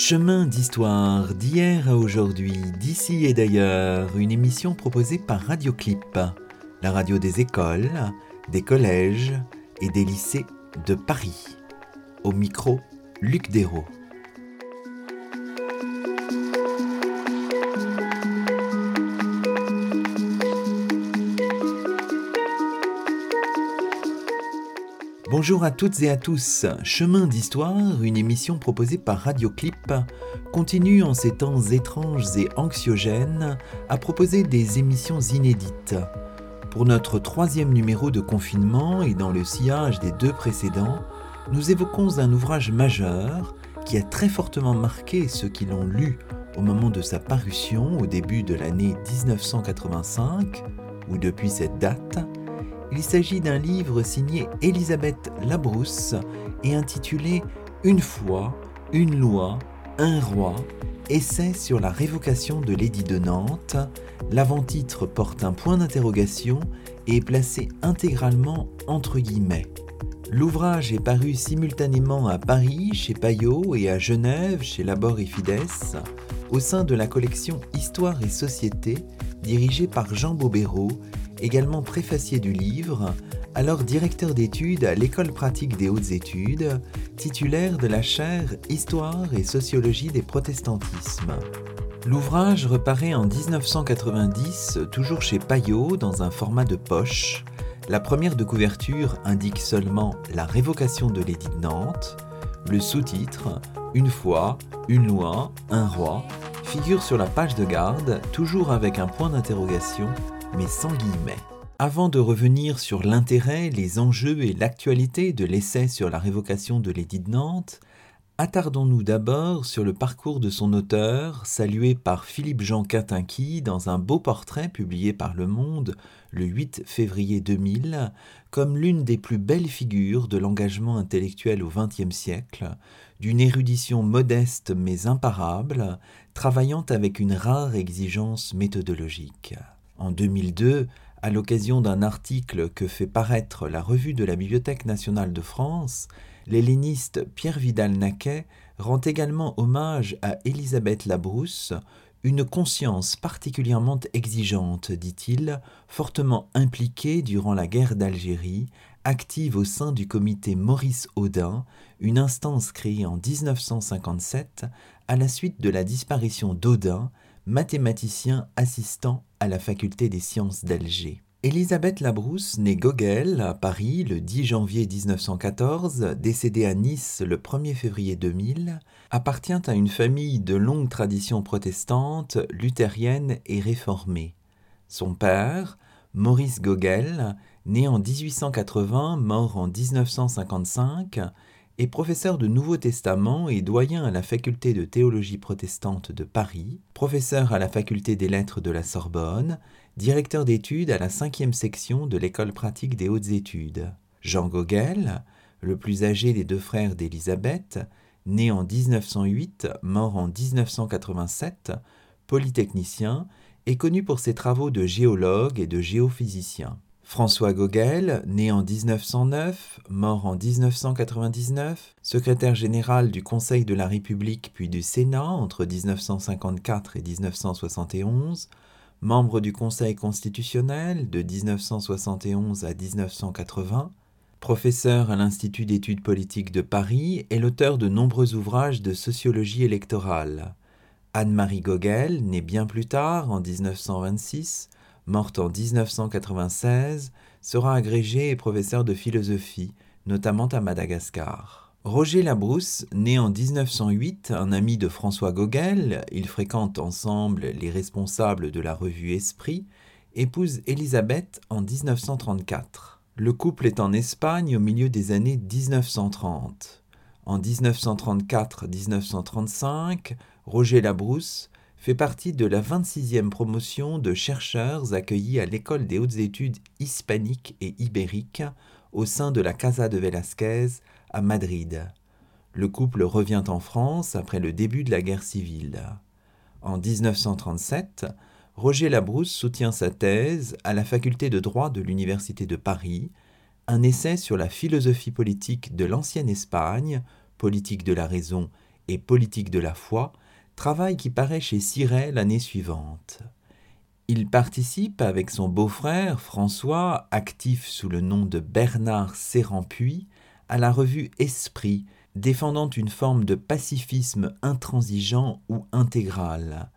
Chemin d'histoire d'hier à aujourd'hui, d'ici et d'ailleurs, une émission proposée par Radioclip, la radio des écoles, des collèges et des lycées de Paris. Au micro, Luc Dérault. Bonjour à toutes et à tous. Chemin d'Histoire, une émission proposée par Radioclip, continue en ces temps étranges et anxiogènes à proposer des émissions inédites. Pour notre troisième numéro de confinement et dans le sillage des deux précédents, nous évoquons un ouvrage majeur qui a très fortement marqué ceux qui l'ont lu au moment de sa parution au début de l'année 1985, ou depuis cette date, il s'agit d'un livre signé Elisabeth Labrousse et intitulé Une fois, une loi, un roi, essai sur la révocation de l'édit de Nantes. L'avant-titre porte un point d'interrogation et est placé intégralement entre guillemets. L'ouvrage est paru simultanément à Paris chez Payot et à Genève chez Labor et Fides au sein de la collection Histoire et Société dirigée par Jean Bobéro également préfacier du livre, alors directeur d'études à l'École pratique des hautes études, titulaire de la chaire Histoire et sociologie des protestantismes. L'ouvrage reparaît en 1990, toujours chez Payot, dans un format de poche. La première de couverture indique seulement la révocation de l'édit de Nantes. Le sous-titre, Une fois, une loi, un roi, figure sur la page de garde, toujours avec un point d'interrogation mais sans guillemets. Avant de revenir sur l'intérêt, les enjeux et l'actualité de l'essai sur la révocation de l'édit de Nantes, attardons-nous d'abord sur le parcours de son auteur, salué par Philippe-Jean Catinqui dans un beau portrait publié par Le Monde le 8 février 2000, comme l'une des plus belles figures de l'engagement intellectuel au XXe siècle, d'une érudition modeste mais imparable, travaillant avec une rare exigence méthodologique. En 2002, à l'occasion d'un article que fait paraître la revue de la Bibliothèque nationale de France, l'helléniste Pierre Vidal-Naquet rend également hommage à Élisabeth Labrousse, une conscience particulièrement exigeante, dit-il, fortement impliquée durant la guerre d'Algérie, active au sein du comité Maurice Audin, une instance créée en 1957 à la suite de la disparition d'Audin, mathématicien assistant à la faculté des sciences d'Alger. Élisabeth Labrousse, née Gogel à Paris le 10 janvier 1914, décédée à Nice le 1er février 2000, appartient à une famille de longue tradition protestante, luthérienne et réformée. Son père, Maurice Gogel, né en 1880, mort en 1955, est professeur de Nouveau Testament et doyen à la faculté de théologie protestante de Paris, professeur à la faculté des lettres de la Sorbonne, directeur d'études à la cinquième section de l'école pratique des hautes études. Jean Gogel, le plus âgé des deux frères d'Élisabeth, né en 1908, mort en 1987, polytechnicien, est connu pour ses travaux de géologue et de géophysicien. François Gogel, né en 1909, mort en 1999, secrétaire général du Conseil de la République puis du Sénat entre 1954 et 1971, membre du Conseil constitutionnel de 1971 à 1980, professeur à l'Institut d'études politiques de Paris et l'auteur de nombreux ouvrages de sociologie électorale. Anne-Marie Gogel, née bien plus tard, en 1926, morte en 1996, sera agrégé et professeur de philosophie, notamment à Madagascar. Roger Labrousse, né en 1908, un ami de François Gogel, ils fréquentent ensemble les responsables de la revue Esprit, épouse Élisabeth en 1934. Le couple est en Espagne au milieu des années 1930. En 1934-1935, Roger Labrousse fait partie de la 26e promotion de chercheurs accueillis à l'École des hautes études hispaniques et ibériques au sein de la Casa de Velázquez à Madrid. Le couple revient en France après le début de la guerre civile. En 1937, Roger Labrousse soutient sa thèse à la faculté de droit de l'Université de Paris, un essai sur la philosophie politique de l'ancienne Espagne, politique de la raison et politique de la foi, travail qui paraît chez Siret l'année suivante. Il participe avec son beau-frère François, actif sous le nom de Bernard Serrampuis, à la revue Esprit, défendant une forme de pacifisme intransigeant ou intégral.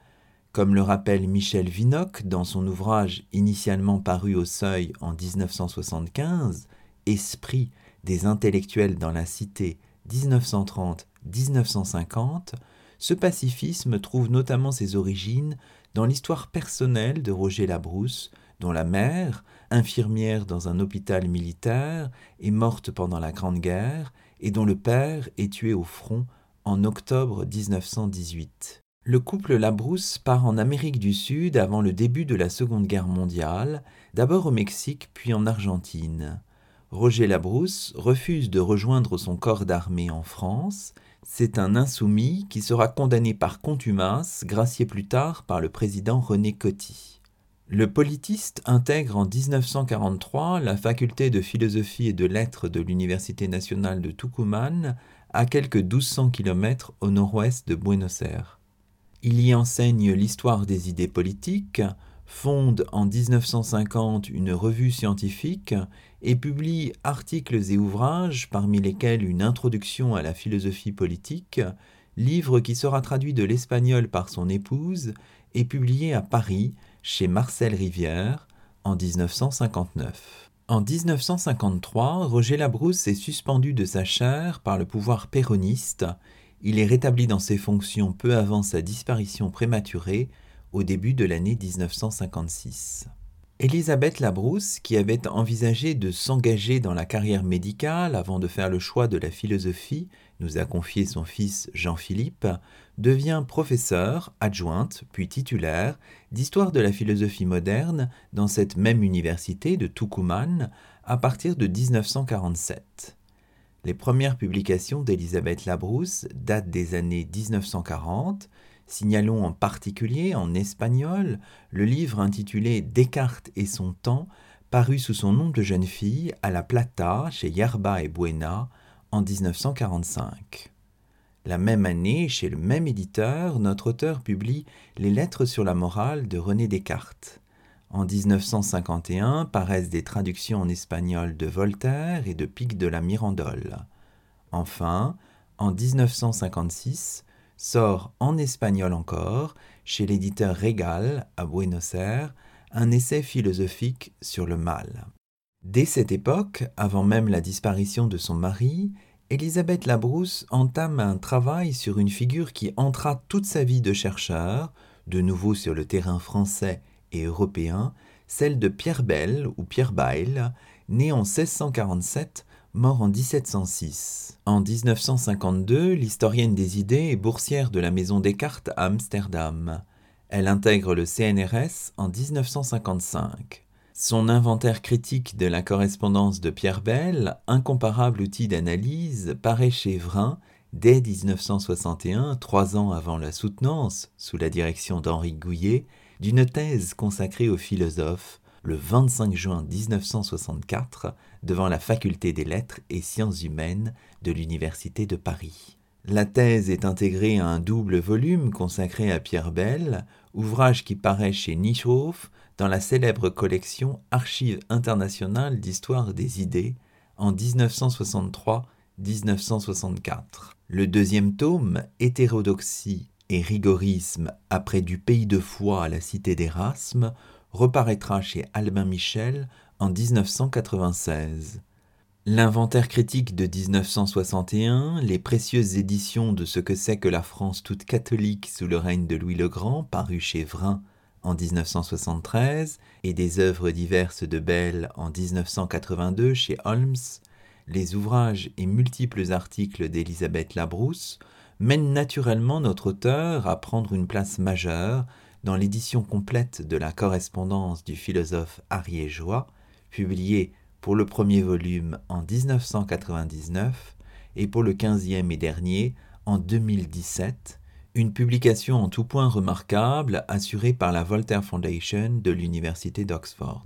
Comme le rappelle Michel Vinocq dans son ouvrage initialement paru au Seuil en 1975, Esprit des intellectuels dans la cité 1930-1950, ce pacifisme trouve notamment ses origines dans l'histoire personnelle de Roger Labrousse, dont la mère, infirmière dans un hôpital militaire, est morte pendant la Grande Guerre et dont le père est tué au front en octobre 1918. Le couple Labrousse part en Amérique du Sud avant le début de la Seconde Guerre mondiale, d'abord au Mexique puis en Argentine. Roger Labrousse refuse de rejoindre son corps d'armée en France c'est un insoumis qui sera condamné par contumace, gracié plus tard par le président René Coty. Le politiste intègre en 1943 la faculté de philosophie et de lettres de l'Université nationale de Tucumán, à quelques 1200 km au nord-ouest de Buenos Aires. Il y enseigne l'histoire des idées politiques, fonde en 1950 une revue scientifique et publie articles et ouvrages, parmi lesquels une introduction à la philosophie politique, livre qui sera traduit de l'espagnol par son épouse et publié à Paris chez Marcel Rivière en 1959. En 1953, Roger Labrousse est suspendu de sa chaire par le pouvoir péroniste. Il est rétabli dans ses fonctions peu avant sa disparition prématurée au début de l'année 1956. Elisabeth Labrousse, qui avait envisagé de s'engager dans la carrière médicale avant de faire le choix de la philosophie, nous a confié son fils Jean-Philippe, devient professeur, adjointe, puis titulaire d'histoire de la philosophie moderne dans cette même université de Tucumán à partir de 1947. Les premières publications d'Elisabeth Labrousse datent des années 1940, Signalons en particulier en espagnol le livre intitulé Descartes et son temps, paru sous son nom de jeune fille à La Plata chez Yerba et Buena en 1945. La même année, chez le même éditeur, notre auteur publie Les Lettres sur la morale de René Descartes. En 1951 paraissent des traductions en espagnol de Voltaire et de Pic de la Mirandole. Enfin, en 1956, sort en espagnol encore, chez l'éditeur Régal à Buenos Aires, un essai philosophique sur le mal. Dès cette époque, avant même la disparition de son mari, Elisabeth Labrousse entame un travail sur une figure qui entra toute sa vie de chercheur, de nouveau sur le terrain français et européen, celle de Pierre Bell ou Pierre Bayle, né en 1647 mort en 1706. En 1952, l'historienne des idées est boursière de la Maison Descartes à Amsterdam. Elle intègre le CNRS en 1955. Son inventaire critique de la correspondance de Pierre Bell, incomparable outil d'analyse, paraît chez Vrin dès 1961, trois ans avant la soutenance, sous la direction d'Henri Gouillet, d'une thèse consacrée aux philosophes, le 25 juin 1964 devant la faculté des lettres et sciences humaines de l'Université de Paris. La thèse est intégrée à un double volume consacré à Pierre Bell, ouvrage qui paraît chez Nischoff dans la célèbre collection Archives internationales d'histoire des idées en 1963-1964. Le deuxième tome, Hétérodoxie et rigorisme après du pays de foi à la cité d'Erasme, reparaîtra chez Albin Michel en 1996. L'inventaire critique de 1961, les précieuses éditions de Ce que c'est que la France toute catholique sous le règne de Louis le Grand, paru chez Vrin en 1973, et des œuvres diverses de Bell en 1982 chez Holmes, les ouvrages et multiples articles d'Elisabeth Labrousse mènent naturellement notre auteur à prendre une place majeure dans l'édition complète de la correspondance du philosophe ariégeois, publiée pour le premier volume en 1999 et pour le quinzième et dernier en 2017, une publication en tout point remarquable assurée par la Voltaire Foundation de l'Université d'Oxford.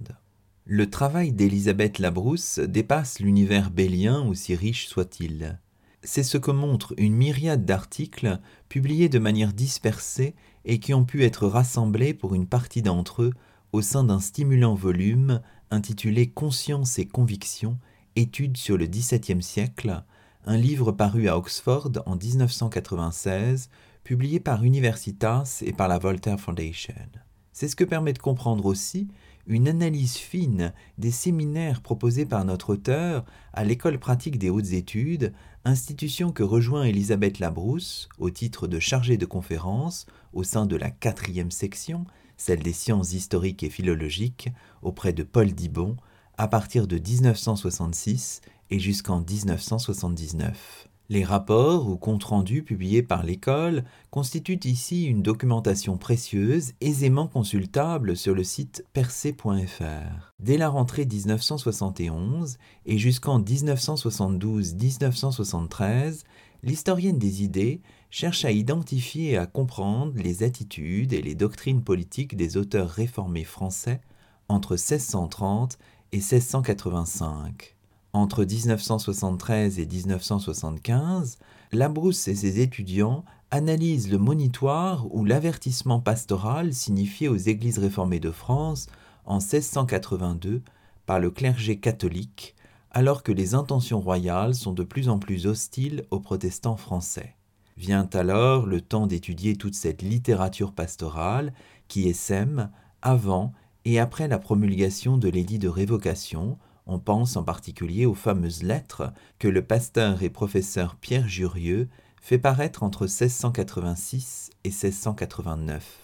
Le travail d'Elisabeth Labrousse dépasse l'univers bélien aussi riche soit-il. C'est ce que montre une myriade d'articles publiés de manière dispersée et qui ont pu être rassemblés pour une partie d'entre eux au sein d'un stimulant volume intitulé Conscience et conviction, études sur le XVIIe siècle, un livre paru à Oxford en 1996, publié par Universitas et par la Voltaire Foundation. C'est ce que permet de comprendre aussi une analyse fine des séminaires proposés par notre auteur à l'École pratique des hautes études, institution que rejoint Elisabeth Labrousse au titre de chargée de conférence au sein de la quatrième section, celle des sciences historiques et philologiques, auprès de Paul Dibon, à partir de 1966 et jusqu'en 1979. Les rapports ou comptes rendus publiés par l'école constituent ici une documentation précieuse aisément consultable sur le site percé.fr. Dès la rentrée 1971 et jusqu'en 1972-1973, l'historienne des idées cherche à identifier et à comprendre les attitudes et les doctrines politiques des auteurs réformés français entre 1630 et 1685. Entre 1973 et 1975, Labrousse et ses étudiants analysent le monitoire ou l'avertissement pastoral signifié aux églises réformées de France en 1682 par le clergé catholique, alors que les intentions royales sont de plus en plus hostiles aux protestants français. Vient alors le temps d'étudier toute cette littérature pastorale qui essaime avant et après la promulgation de l'édit de révocation on pense en particulier aux fameuses lettres que le pasteur et professeur Pierre Jurieux fait paraître entre 1686 et 1689.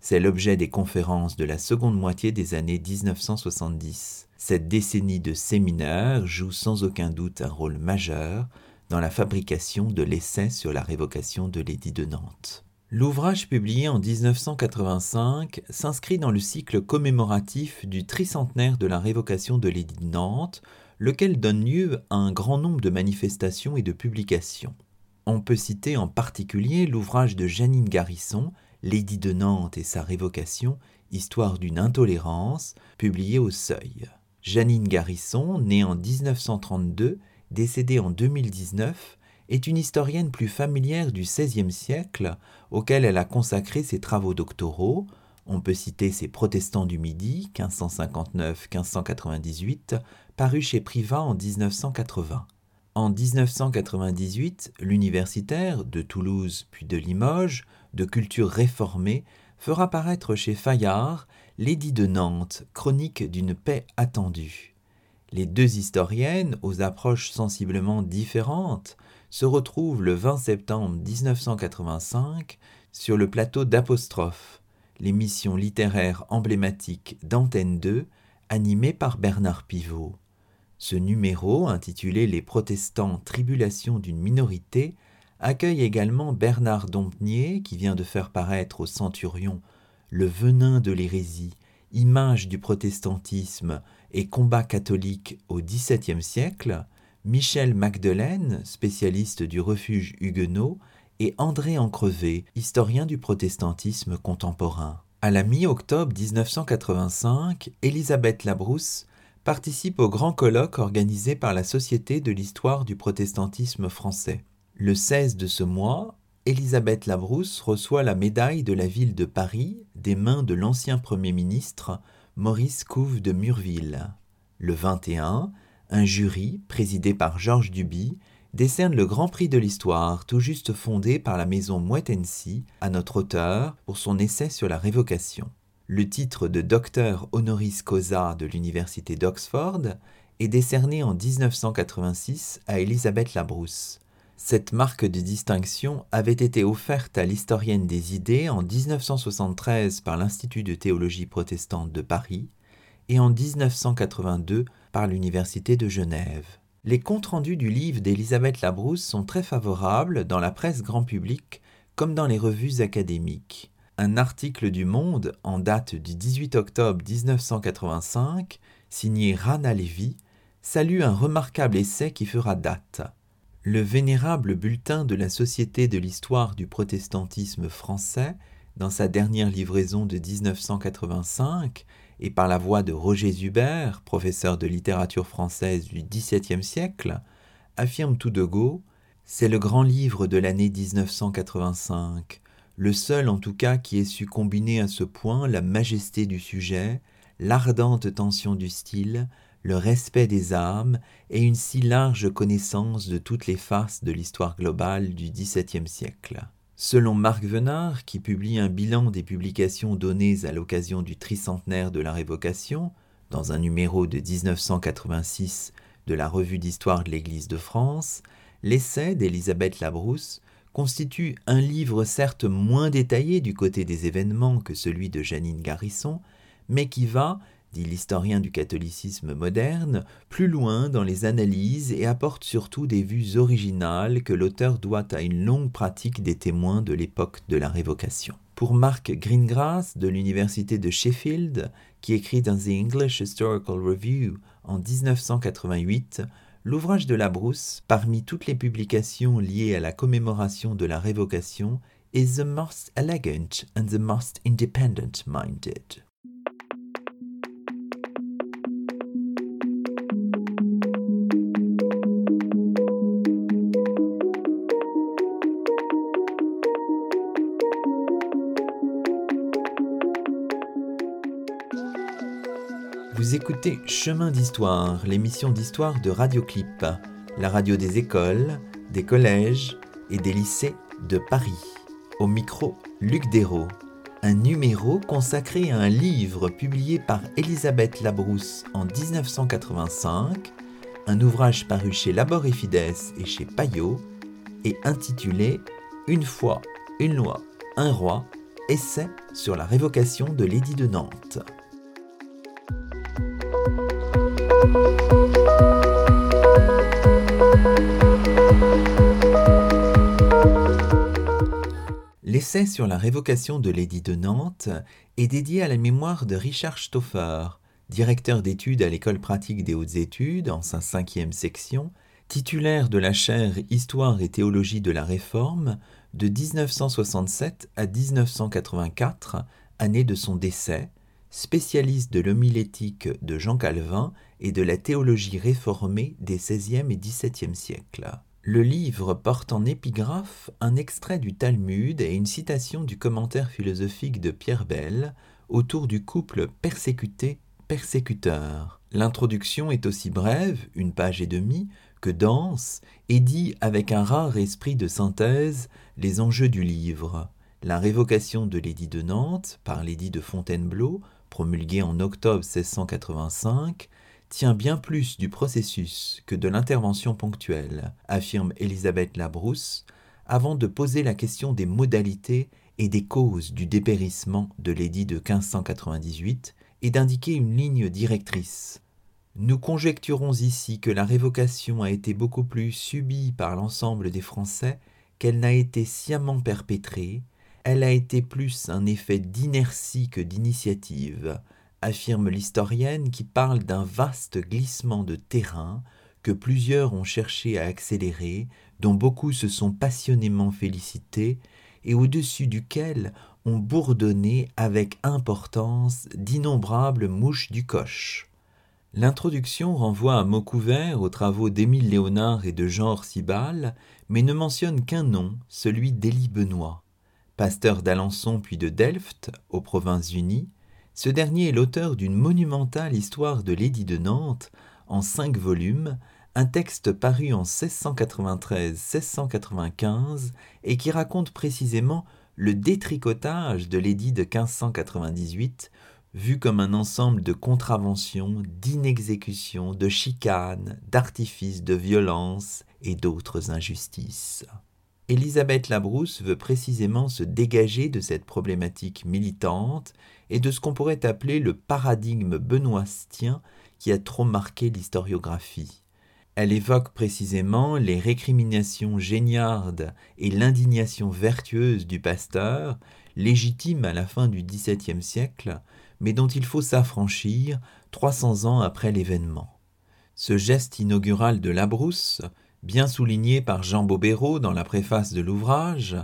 C'est l'objet des conférences de la seconde moitié des années 1970. Cette décennie de séminaires joue sans aucun doute un rôle majeur dans la fabrication de l'essai sur la révocation de l'édit de Nantes. L'ouvrage publié en 1985 s'inscrit dans le cycle commémoratif du tricentenaire de la révocation de l'édit de Nantes, lequel donne lieu à un grand nombre de manifestations et de publications. On peut citer en particulier l'ouvrage de Janine Garrison, L'édit de Nantes et sa révocation, histoire d'une intolérance, publié au Seuil. Janine Garrison, née en 1932, décédée en 2019, est une historienne plus familière du XVIe siècle, auquel elle a consacré ses travaux doctoraux. On peut citer ses Protestants du Midi, 1559-1598, paru chez Privat en 1980. En 1998, l'universitaire, de Toulouse puis de Limoges, de culture réformée, fera paraître chez Fayard L'édit de Nantes, chronique d'une paix attendue. Les deux historiennes, aux approches sensiblement différentes, se retrouve le 20 septembre 1985 sur le plateau d'Apostrophe, l'émission littéraire emblématique d'Antenne 2, animée par Bernard Pivot. Ce numéro, intitulé Les protestants, tribulation d'une minorité, accueille également Bernard Dompnier, qui vient de faire paraître au Centurion Le venin de l'hérésie, image du protestantisme et combat catholique au XVIIe siècle, Michel Magdelaine, spécialiste du refuge huguenot, et André Encrevé, historien du protestantisme contemporain. À la mi-octobre 1985, Elisabeth Labrousse participe au grand colloque organisé par la Société de l'histoire du protestantisme français. Le 16 de ce mois, Elisabeth Labrousse reçoit la médaille de la ville de Paris des mains de l'ancien Premier ministre Maurice Couve de Murville. Le 21, un jury, présidé par Georges Duby, décerne le Grand Prix de l'Histoire, tout juste fondé par la maison Moitensi, à notre auteur pour son essai sur la révocation. Le titre de docteur honoris causa de l'Université d'Oxford est décerné en 1986 à Elisabeth Labrousse. Cette marque de distinction avait été offerte à l'historienne des idées en 1973 par l'Institut de théologie protestante de Paris et en 1982 par l'Université de Genève. Les comptes rendus du livre d'Elisabeth Labrousse sont très favorables dans la presse grand public comme dans les revues académiques. Un article du Monde en date du 18 octobre 1985, signé Rana Levy, salue un remarquable essai qui fera date. Le vénérable bulletin de la Société de l'histoire du protestantisme français, dans sa dernière livraison de 1985, et par la voix de Roger Zuber, professeur de littérature française du XVIIe siècle, affirme tout de go C'est le grand livre de l'année 1985, le seul en tout cas qui ait su combiner à ce point la majesté du sujet, l'ardente tension du style, le respect des âmes et une si large connaissance de toutes les faces de l'histoire globale du XVIIe siècle. Selon Marc Venard, qui publie un bilan des publications données à l'occasion du tricentenaire de la Révocation, dans un numéro de 1986 de la Revue d'histoire de l'Église de France, l'essai d'Élisabeth Labrousse constitue un livre certes moins détaillé du côté des événements que celui de Janine Garrison, mais qui va, dit l'historien du catholicisme moderne, plus loin dans les analyses et apporte surtout des vues originales que l'auteur doit à une longue pratique des témoins de l'époque de la Révocation. Pour Mark Greengrass de l'université de Sheffield, qui écrit dans The English Historical Review en 1988, l'ouvrage de la Brousse, parmi toutes les publications liées à la commémoration de la Révocation, is the most elegant and the most independent minded. Vous écoutez Chemin d'Histoire, l'émission d'histoire de Radioclip, la radio des écoles, des collèges et des lycées de Paris. Au micro, Luc Dérault. Un numéro consacré à un livre publié par Elisabeth Labrousse en 1985, un ouvrage paru chez Labor et Fides et chez Payot, et intitulé Une fois, une loi, un roi, essai sur la révocation de l'édit de Nantes. L'essai sur la révocation de l'édit de Nantes est dédié à la mémoire de Richard Stoffer, directeur d'études à l'École pratique des hautes études en sa cinquième section, titulaire de la chaire Histoire et théologie de la Réforme de 1967 à 1984, année de son décès, spécialiste de l'homilétique de Jean Calvin et de la théologie réformée des XVIe et XVIIe siècles. Le livre porte en épigraphe un extrait du Talmud et une citation du commentaire philosophique de Pierre Bell autour du couple persécuté-persécuteur. L'introduction est aussi brève, une page et demie, que dense et dit avec un rare esprit de synthèse les enjeux du livre. La révocation de l'édit de Nantes par l'édit de Fontainebleau, promulgué en octobre 1685, tient bien plus du processus que de l'intervention ponctuelle, affirme Elisabeth Labrousse, avant de poser la question des modalités et des causes du dépérissement de l'édit de 1598 et d'indiquer une ligne directrice. Nous conjecturons ici que la révocation a été beaucoup plus subie par l'ensemble des Français qu'elle n'a été sciemment perpétrée, elle a été plus un effet d'inertie que d'initiative, affirme l'historienne qui parle d'un vaste glissement de terrain que plusieurs ont cherché à accélérer, dont beaucoup se sont passionnément félicités, et au-dessus duquel ont bourdonné avec importance d'innombrables mouches du coche. L'introduction renvoie à mots couverts aux travaux d'Émile Léonard et de Jean Orsibal, mais ne mentionne qu'un nom, celui d'Élie Benoît. Pasteur d'Alençon puis de Delft, aux Provinces-Unies, ce dernier est l'auteur d'une monumentale histoire de l'édit de Nantes en cinq volumes, un texte paru en 1693-1695 et qui raconte précisément le détricotage de l'édit de 1598, vu comme un ensemble de contraventions, d'inexécutions, de chicanes, d'artifices, de violences et d'autres injustices. Élisabeth Labrousse veut précisément se dégager de cette problématique militante et de ce qu'on pourrait appeler le paradigme benoîstien qui a trop marqué l'historiographie. Elle évoque précisément les récriminations géniardes et l'indignation vertueuse du pasteur, légitime à la fin du XVIIe siècle, mais dont il faut s'affranchir 300 ans après l'événement. Ce geste inaugural de Labrousse, bien souligné par Jean Bobéro dans la préface de l'ouvrage,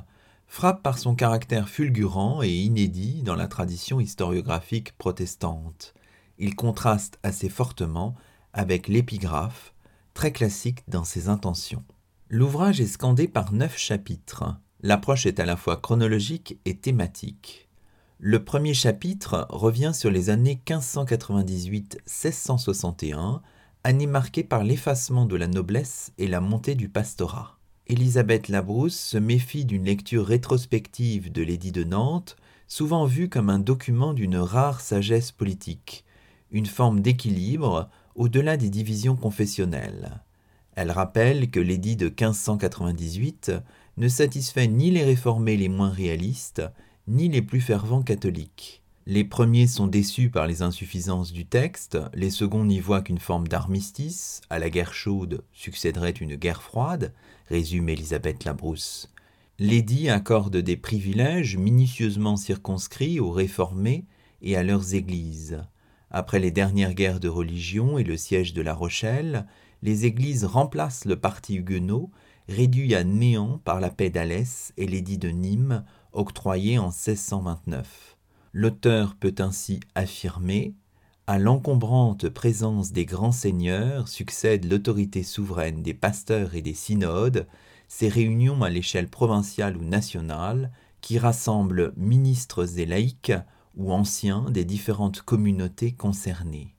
frappe par son caractère fulgurant et inédit dans la tradition historiographique protestante. Il contraste assez fortement avec l'épigraphe, très classique dans ses intentions. L'ouvrage est scandé par neuf chapitres. L'approche est à la fois chronologique et thématique. Le premier chapitre revient sur les années 1598-1661, année marquée par l'effacement de la noblesse et la montée du pastorat. Élisabeth Labrousse se méfie d'une lecture rétrospective de l'édit de Nantes, souvent vue comme un document d'une rare sagesse politique, une forme d'équilibre au-delà des divisions confessionnelles. Elle rappelle que l'édit de 1598 ne satisfait ni les réformés les moins réalistes, ni les plus fervents catholiques. Les premiers sont déçus par les insuffisances du texte, les seconds n'y voient qu'une forme d'armistice, à la guerre chaude succéderait une guerre froide, résume Élisabeth Labrousse. L'édit accorde des privilèges minutieusement circonscrits aux réformés et à leurs églises. Après les dernières guerres de religion et le siège de La Rochelle, les églises remplacent le parti huguenot, réduit à néant par la paix d'Alès et l'édit de Nîmes, octroyé en 1629. L'auteur peut ainsi affirmer à l'encombrante présence des grands seigneurs succède l'autorité souveraine des pasteurs et des synodes, ces réunions à l'échelle provinciale ou nationale qui rassemblent ministres et laïcs ou anciens des différentes communautés concernées.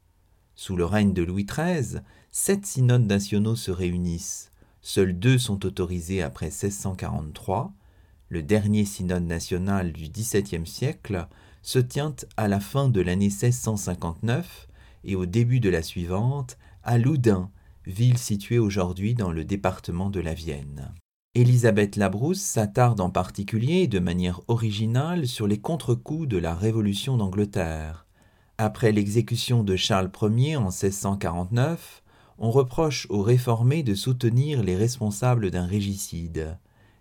Sous le règne de Louis XIII, sept synodes nationaux se réunissent. Seuls deux sont autorisés après 1643. Le dernier synode national du XVIIe siècle se tient à la fin de l'année 1659 et au début de la suivante à Loudun, ville située aujourd'hui dans le département de la Vienne. Élisabeth Labrousse s'attarde en particulier de manière originale sur les contre-coups de la Révolution d'Angleterre. Après l'exécution de Charles Ier en 1649, on reproche aux réformés de soutenir les responsables d'un régicide.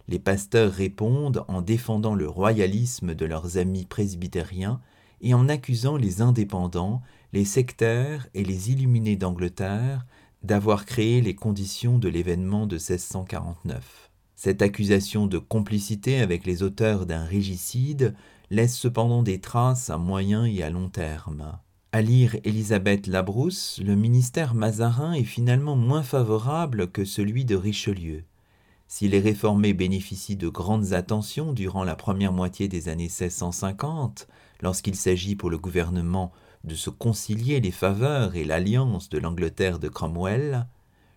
Les pasteurs répondent en défendant le royalisme de leurs amis presbytériens et en accusant les indépendants, les sectaires et les illuminés d'Angleterre d'avoir créé les conditions de l'événement de 1649. Cette accusation de complicité avec les auteurs d'un régicide laisse cependant des traces à moyen et à long terme. À lire Élisabeth Labrousse, le ministère Mazarin est finalement moins favorable que celui de Richelieu. Si les réformés bénéficient de grandes attentions durant la première moitié des années 1650, lorsqu'il s'agit pour le gouvernement de se concilier les faveurs et l'alliance de l'Angleterre de Cromwell,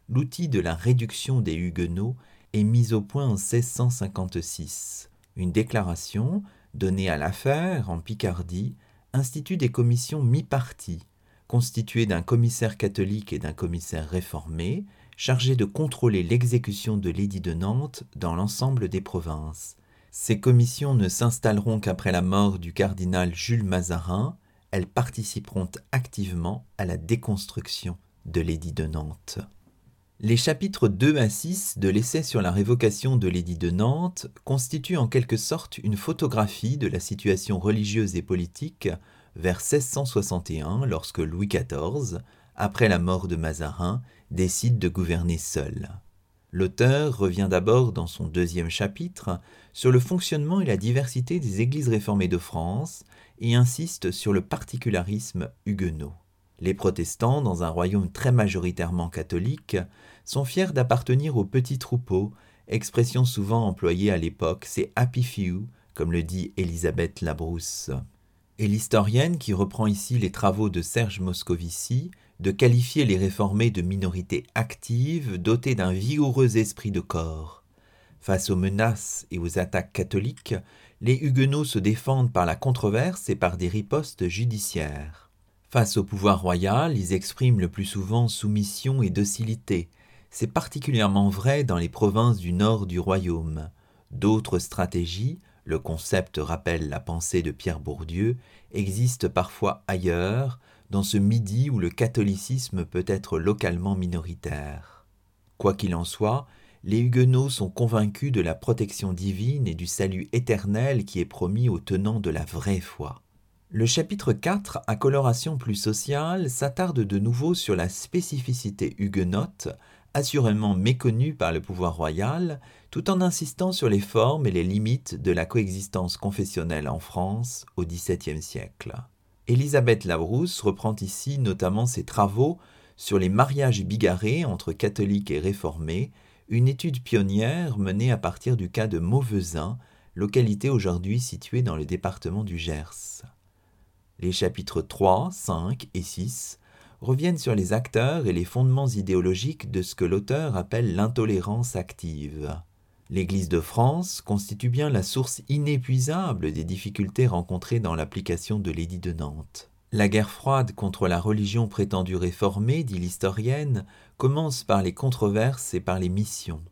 l'outil de la réduction des Huguenots est mis au point en 1656. Une déclaration, donnée à l'affaire en Picardie, institue des commissions mi-parties, constituées d'un commissaire catholique et d'un commissaire réformé, chargé de contrôler l'exécution de l'édit de Nantes dans l'ensemble des provinces. Ces commissions ne s'installeront qu'après la mort du cardinal Jules Mazarin, elles participeront activement à la déconstruction de l'édit de Nantes. Les chapitres 2 à 6 de l'essai sur la révocation de l'édit de Nantes constituent en quelque sorte une photographie de la situation religieuse et politique vers 1661 lorsque Louis XIV, après la mort de Mazarin, décide de gouverner seul. L'auteur revient d'abord dans son deuxième chapitre sur le fonctionnement et la diversité des églises réformées de France et insiste sur le particularisme huguenot. Les protestants, dans un royaume très majoritairement catholique, sont fiers d'appartenir au petit troupeau, expression souvent employée à l'époque, c'est happy few, comme le dit Élisabeth Labrousse. Et l'historienne qui reprend ici les travaux de Serge Moscovici de qualifier les réformés de minorités actives dotées d'un vigoureux esprit de corps. Face aux menaces et aux attaques catholiques, les Huguenots se défendent par la controverse et par des ripostes judiciaires. Face au pouvoir royal, ils expriment le plus souvent soumission et docilité. C'est particulièrement vrai dans les provinces du nord du royaume. D'autres stratégies, le concept rappelle la pensée de Pierre Bourdieu, existent parfois ailleurs, dans ce midi où le catholicisme peut être localement minoritaire. Quoi qu'il en soit, les Huguenots sont convaincus de la protection divine et du salut éternel qui est promis aux tenants de la vraie foi. Le chapitre 4, à coloration plus sociale, s'attarde de nouveau sur la spécificité huguenote, assurément méconnue par le pouvoir royal, tout en insistant sur les formes et les limites de la coexistence confessionnelle en France au XVIIe siècle. Élisabeth Labrousse reprend ici notamment ses travaux sur les mariages bigarrés entre catholiques et réformés, une étude pionnière menée à partir du cas de Mauvezin, localité aujourd'hui située dans le département du Gers. Les chapitres 3, 5 et 6 reviennent sur les acteurs et les fondements idéologiques de ce que l'auteur appelle l'intolérance active. L'Église de France constitue bien la source inépuisable des difficultés rencontrées dans l'application de l'édit de Nantes. La guerre froide contre la religion prétendue réformée, dit l'historienne, commence par les controverses et par les missions.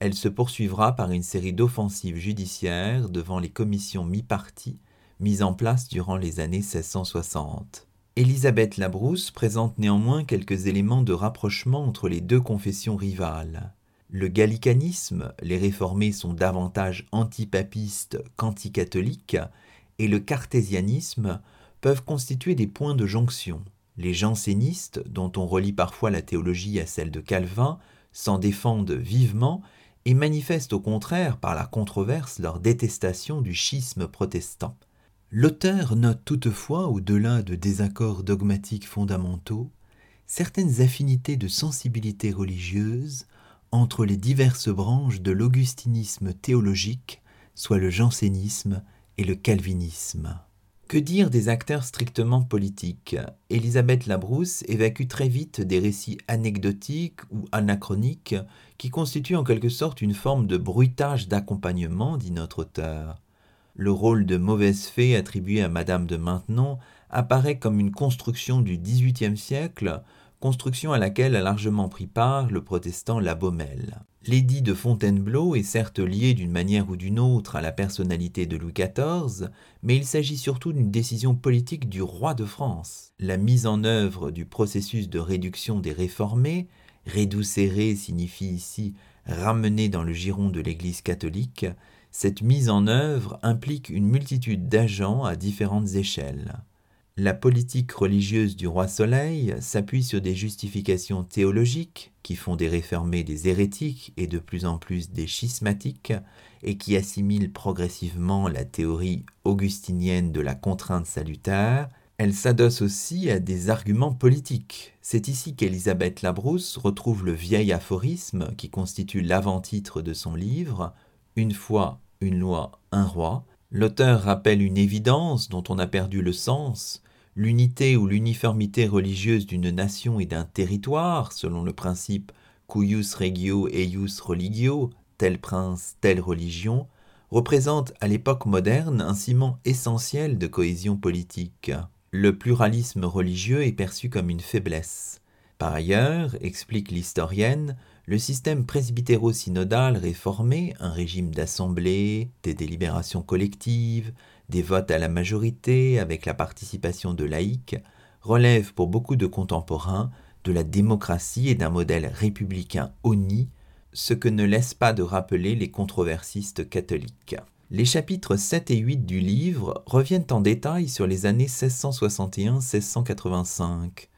Elle se poursuivra par une série d'offensives judiciaires devant les commissions mi-parties mises en place durant les années 1660. Élisabeth Labrousse présente néanmoins quelques éléments de rapprochement entre les deux confessions rivales. Le gallicanisme, les réformés sont davantage antipapistes qu'anticatholiques, et le cartésianisme peuvent constituer des points de jonction. Les jansénistes, dont on relie parfois la théologie à celle de Calvin, s'en défendent vivement et manifestent au contraire par la controverse leur détestation du schisme protestant. L'auteur note toutefois, au-delà de désaccords dogmatiques fondamentaux, certaines affinités de sensibilité religieuse entre les diverses branches de l'augustinisme théologique, soit le jansénisme et le calvinisme. Que dire des acteurs strictement politiques? Élisabeth Labrousse évacue très vite des récits anecdotiques ou anachroniques qui constituent en quelque sorte une forme de bruitage d'accompagnement, dit notre auteur. Le rôle de mauvaise fée attribué à Madame de Maintenon apparaît comme une construction du XVIIIe siècle, construction à laquelle a largement pris part le protestant La Baumelle. L'édit de Fontainebleau est certes lié d'une manière ou d'une autre à la personnalité de Louis XIV, mais il s'agit surtout d'une décision politique du roi de France. La mise en œuvre du processus de réduction des réformés, rédoucérer signifie ici ramener dans le giron de l'Église catholique, cette mise en œuvre implique une multitude d'agents à différentes échelles. La politique religieuse du roi Soleil s'appuie sur des justifications théologiques qui font des réformés des hérétiques et de plus en plus des schismatiques et qui assimilent progressivement la théorie augustinienne de la contrainte salutaire. Elle s'adosse aussi à des arguments politiques. C'est ici qu'Élisabeth Labrousse retrouve le vieil aphorisme qui constitue l'avant-titre de son livre une fois, une loi, un roi, l'auteur rappelle une évidence dont on a perdu le sens, l'unité ou l'uniformité religieuse d'une nation et d'un territoire, selon le principe cuius regio eius religio, tel prince, telle religion, représente à l'époque moderne un ciment essentiel de cohésion politique. Le pluralisme religieux est perçu comme une faiblesse. Par ailleurs, explique l'historienne, le système presbytéro-synodal réformé, un régime d'assemblée, des délibérations collectives, des votes à la majorité avec la participation de laïcs, relève pour beaucoup de contemporains de la démocratie et d'un modèle républicain honni, ce que ne laisse pas de rappeler les controversistes catholiques. Les chapitres 7 et 8 du livre reviennent en détail sur les années 1661-1685.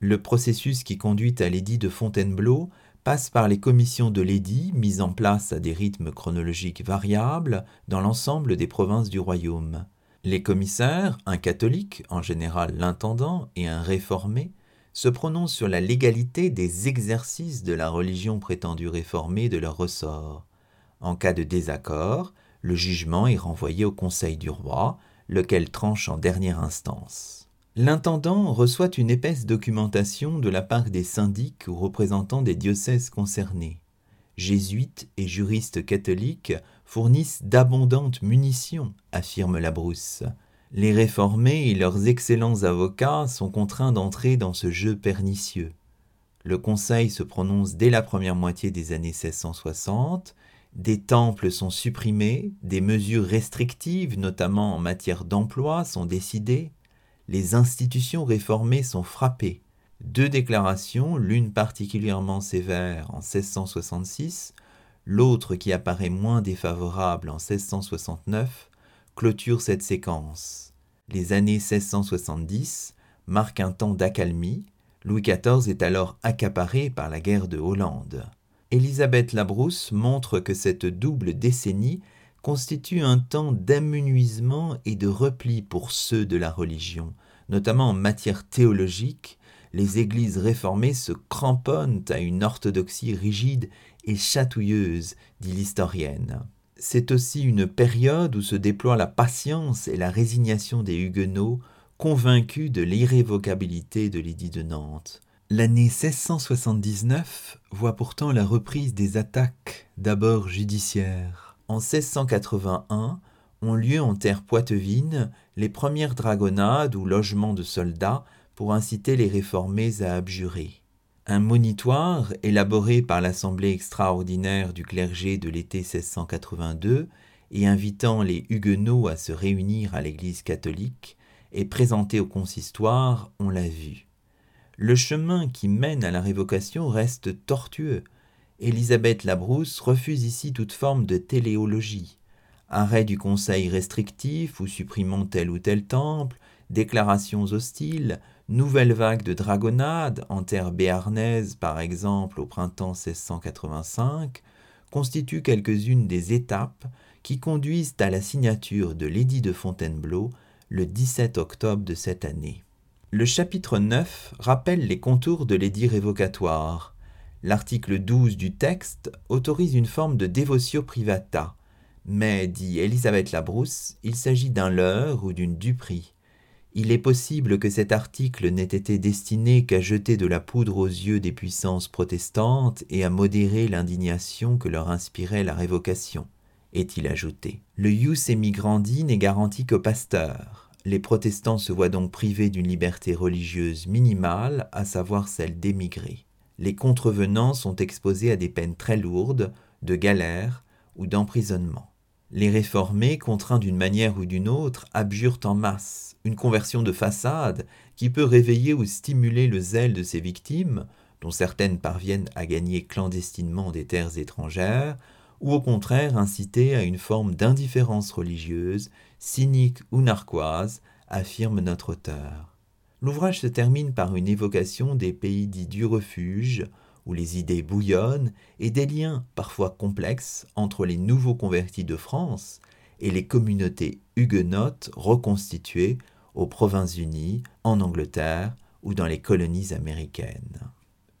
Le processus qui conduit à l'édit de Fontainebleau passe par les commissions de l'édit mises en place à des rythmes chronologiques variables dans l'ensemble des provinces du royaume. Les commissaires, un catholique, en général l'intendant, et un réformé, se prononcent sur la légalité des exercices de la religion prétendue réformée de leur ressort. En cas de désaccord, le jugement est renvoyé au conseil du roi, lequel tranche en dernière instance. L'intendant reçoit une épaisse documentation de la part des syndics ou représentants des diocèses concernés. Jésuites et juristes catholiques fournissent d'abondantes munitions, affirme la brousse. Les réformés et leurs excellents avocats sont contraints d'entrer dans ce jeu pernicieux. Le Conseil se prononce dès la première moitié des années 1660, des temples sont supprimés, des mesures restrictives, notamment en matière d'emploi, sont décidées, les institutions réformées sont frappées. Deux déclarations, l'une particulièrement sévère en 1666, l'autre qui apparaît moins défavorable en 1669, clôturent cette séquence. Les années 1670 marquent un temps d'accalmie. Louis XIV est alors accaparé par la guerre de Hollande. Élisabeth Labrousse montre que cette double décennie constitue un temps d'amenuisement et de repli pour ceux de la religion, notamment en matière théologique, les églises réformées se cramponnent à une orthodoxie rigide et chatouilleuse, dit l'historienne. C'est aussi une période où se déploie la patience et la résignation des Huguenots, convaincus de l'irrévocabilité de l'édit de Nantes. L'année 1679 voit pourtant la reprise des attaques, d'abord judiciaires. En 1681 ont lieu en terre poitevine les premières dragonnades ou logements de soldats pour inciter les réformés à abjurer. Un monitoire, élaboré par l'Assemblée extraordinaire du clergé de l'été 1682 et invitant les Huguenots à se réunir à l'Église catholique, est présenté au consistoire, on l'a vu. Le chemin qui mène à la révocation reste tortueux. Élisabeth Labrousse refuse ici toute forme de téléologie. Arrêt du conseil restrictif ou supprimant tel ou tel temple, déclarations hostiles, nouvelle vague de dragonnades en terre béarnaise par exemple au printemps 1685, constituent quelques-unes des étapes qui conduisent à la signature de l'édit de Fontainebleau le 17 octobre de cette année. Le chapitre 9 rappelle les contours de l'édit révocatoire. L'article 12 du texte autorise une forme de dévotio privata, mais, dit Elisabeth Labrousse, il s'agit d'un leurre ou d'une duperie. Il est possible que cet article n'ait été destiné qu'à jeter de la poudre aux yeux des puissances protestantes et à modérer l'indignation que leur inspirait la révocation, est-il ajouté. Le ius emigrandi n'est garanti qu'aux pasteurs. Les protestants se voient donc privés d'une liberté religieuse minimale, à savoir celle d'émigrer. Les contrevenants sont exposés à des peines très lourdes, de galère ou d'emprisonnement. Les réformés, contraints d'une manière ou d'une autre, abjurent en masse, une conversion de façade qui peut réveiller ou stimuler le zèle de ses victimes, dont certaines parviennent à gagner clandestinement des terres étrangères, ou au contraire inciter à une forme d'indifférence religieuse, cynique ou narquoise, affirme notre auteur. L'ouvrage se termine par une évocation des pays dits du refuge, où les idées bouillonnent, et des liens parfois complexes entre les nouveaux convertis de France et les communautés huguenotes reconstituées aux Provinces-Unies, en Angleterre ou dans les colonies américaines.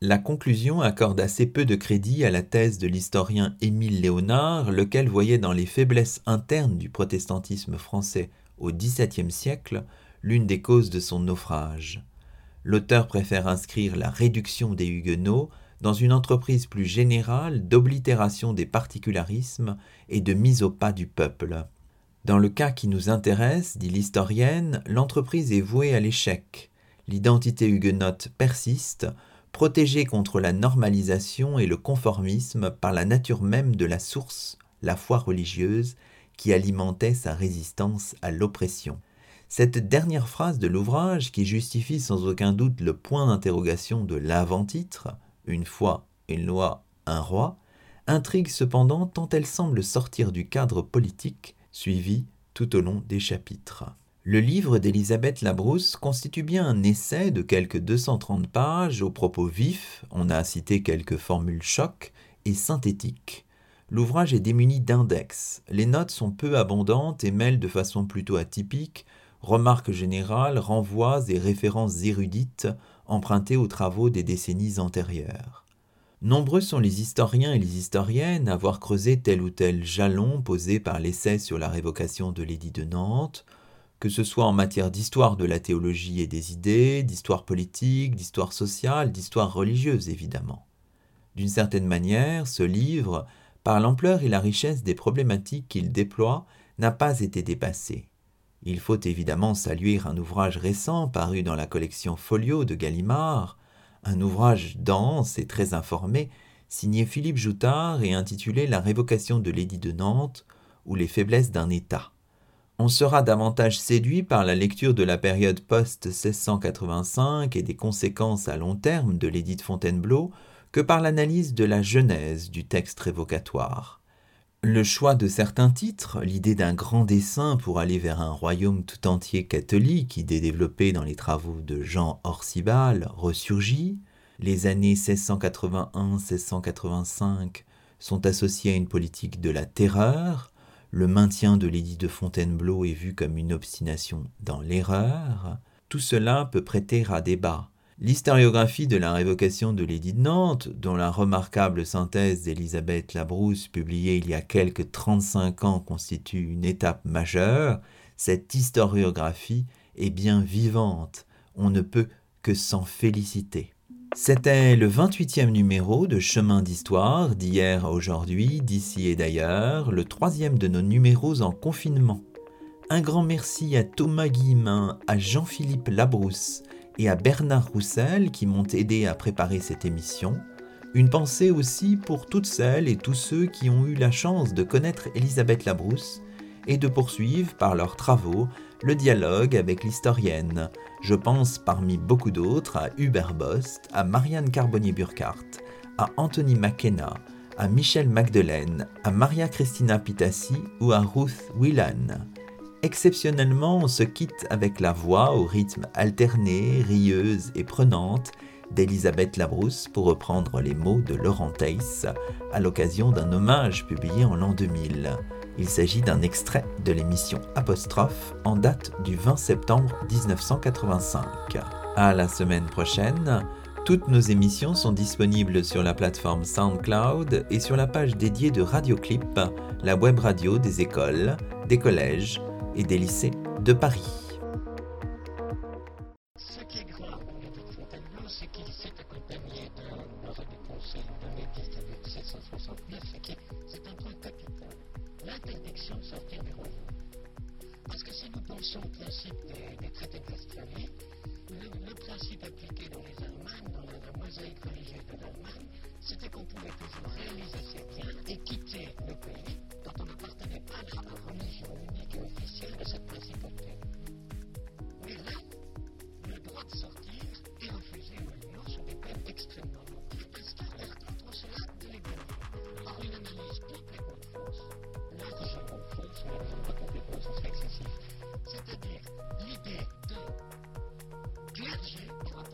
La conclusion accorde assez peu de crédit à la thèse de l'historien Émile Léonard, lequel voyait dans les faiblesses internes du protestantisme français au XVIIe siècle l'une des causes de son naufrage. L'auteur préfère inscrire la réduction des Huguenots dans une entreprise plus générale d'oblitération des particularismes et de mise au pas du peuple. Dans le cas qui nous intéresse, dit l'historienne, l'entreprise est vouée à l'échec. L'identité huguenote persiste, protégée contre la normalisation et le conformisme par la nature même de la source, la foi religieuse, qui alimentait sa résistance à l'oppression. Cette dernière phrase de l'ouvrage, qui justifie sans aucun doute le point d'interrogation de l'avant-titre, une foi, une loi, un roi, intrigue cependant tant elle semble sortir du cadre politique suivi tout au long des chapitres. Le livre d'Elisabeth Labrousse constitue bien un essai de quelques 230 pages aux propos vifs, on a cité quelques formules chocs, et synthétiques. L'ouvrage est démuni d'index, les notes sont peu abondantes et mêlent de façon plutôt atypique remarques générales, renvois et références érudites empruntées aux travaux des décennies antérieures. Nombreux sont les historiens et les historiennes à avoir creusé tel ou tel jalon posé par l'essai sur la révocation de l'édit de Nantes, que ce soit en matière d'histoire de la théologie et des idées, d'histoire politique, d'histoire sociale, d'histoire religieuse évidemment. D'une certaine manière, ce livre, par l'ampleur et la richesse des problématiques qu'il déploie, n'a pas été dépassé. Il faut évidemment saluer un ouvrage récent paru dans la collection Folio de Gallimard, un ouvrage dense et très informé, signé Philippe Joutard et intitulé La révocation de l'édit de Nantes ou les faiblesses d'un État. On sera davantage séduit par la lecture de la période post-1685 et des conséquences à long terme de l'édit de Fontainebleau que par l'analyse de la genèse du texte révocatoire. Le choix de certains titres, l'idée d'un grand dessein pour aller vers un royaume tout entier catholique, idée développée dans les travaux de Jean Orsibal, ressurgit. Les années 1681-1685 sont associées à une politique de la terreur. Le maintien de l'édit de Fontainebleau est vu comme une obstination dans l'erreur. Tout cela peut prêter à débat. L'historiographie de la révocation de l'édit de Nantes, dont la remarquable synthèse d'Elisabeth Labrousse publiée il y a quelques 35 ans constitue une étape majeure, cette historiographie est bien vivante, on ne peut que s'en féliciter. C'était le 28e numéro de Chemin d'Histoire, d'hier à aujourd'hui, d'ici et d'ailleurs, le troisième de nos numéros en confinement. Un grand merci à Thomas Guillemin, à Jean-Philippe Labrousse, et à Bernard Roussel qui m'ont aidé à préparer cette émission. Une pensée aussi pour toutes celles et tous ceux qui ont eu la chance de connaître Elisabeth Labrousse et de poursuivre par leurs travaux le dialogue avec l'historienne. Je pense parmi beaucoup d'autres à Hubert Bost, à Marianne Carbonnier-Burkhardt, à Anthony McKenna, à Michel Magdelaine, à Maria Christina Pitassi ou à Ruth Whelan. Exceptionnellement, on se quitte avec la voix au rythme alterné, rieuse et prenante d'Elisabeth Labrousse pour reprendre les mots de Laurent Teiss à l'occasion d'un hommage publié en l'an 2000. Il s'agit d'un extrait de l'émission Apostrophe en date du 20 septembre 1985. À la semaine prochaine. Toutes nos émissions sont disponibles sur la plateforme SoundCloud et sur la page dédiée de Radioclip, la web radio des écoles, des collèges et des lycées de Paris. Ce qui est grave de Fontainebleau, c'est qu'il s'est accompagné d'un arrêt du Conseil de mai 1769, et qui c'est un point capital, l'interdiction de sortir des royaumes. Parce que si nous pensons au principe des, des traités de Westphalie, le, principe appliqué dans les Allemagnes, dans la, la mosaïque religieuse de l'Allemagne, c'était qu'on pouvait toujours réaliser ses biens et quitter le pays quand on n'appartenait pas à la religion unique et officielle de cette principauté. Mais là, le droit de sortir est refusé aux l'Union sur des peines extrêmement lourdes. Il instaure contre cela de l'égalité. Or, une analyse complètement fausse, largement fausse, mais complètement, excessif. C'est-à-dire l'idée de clergé par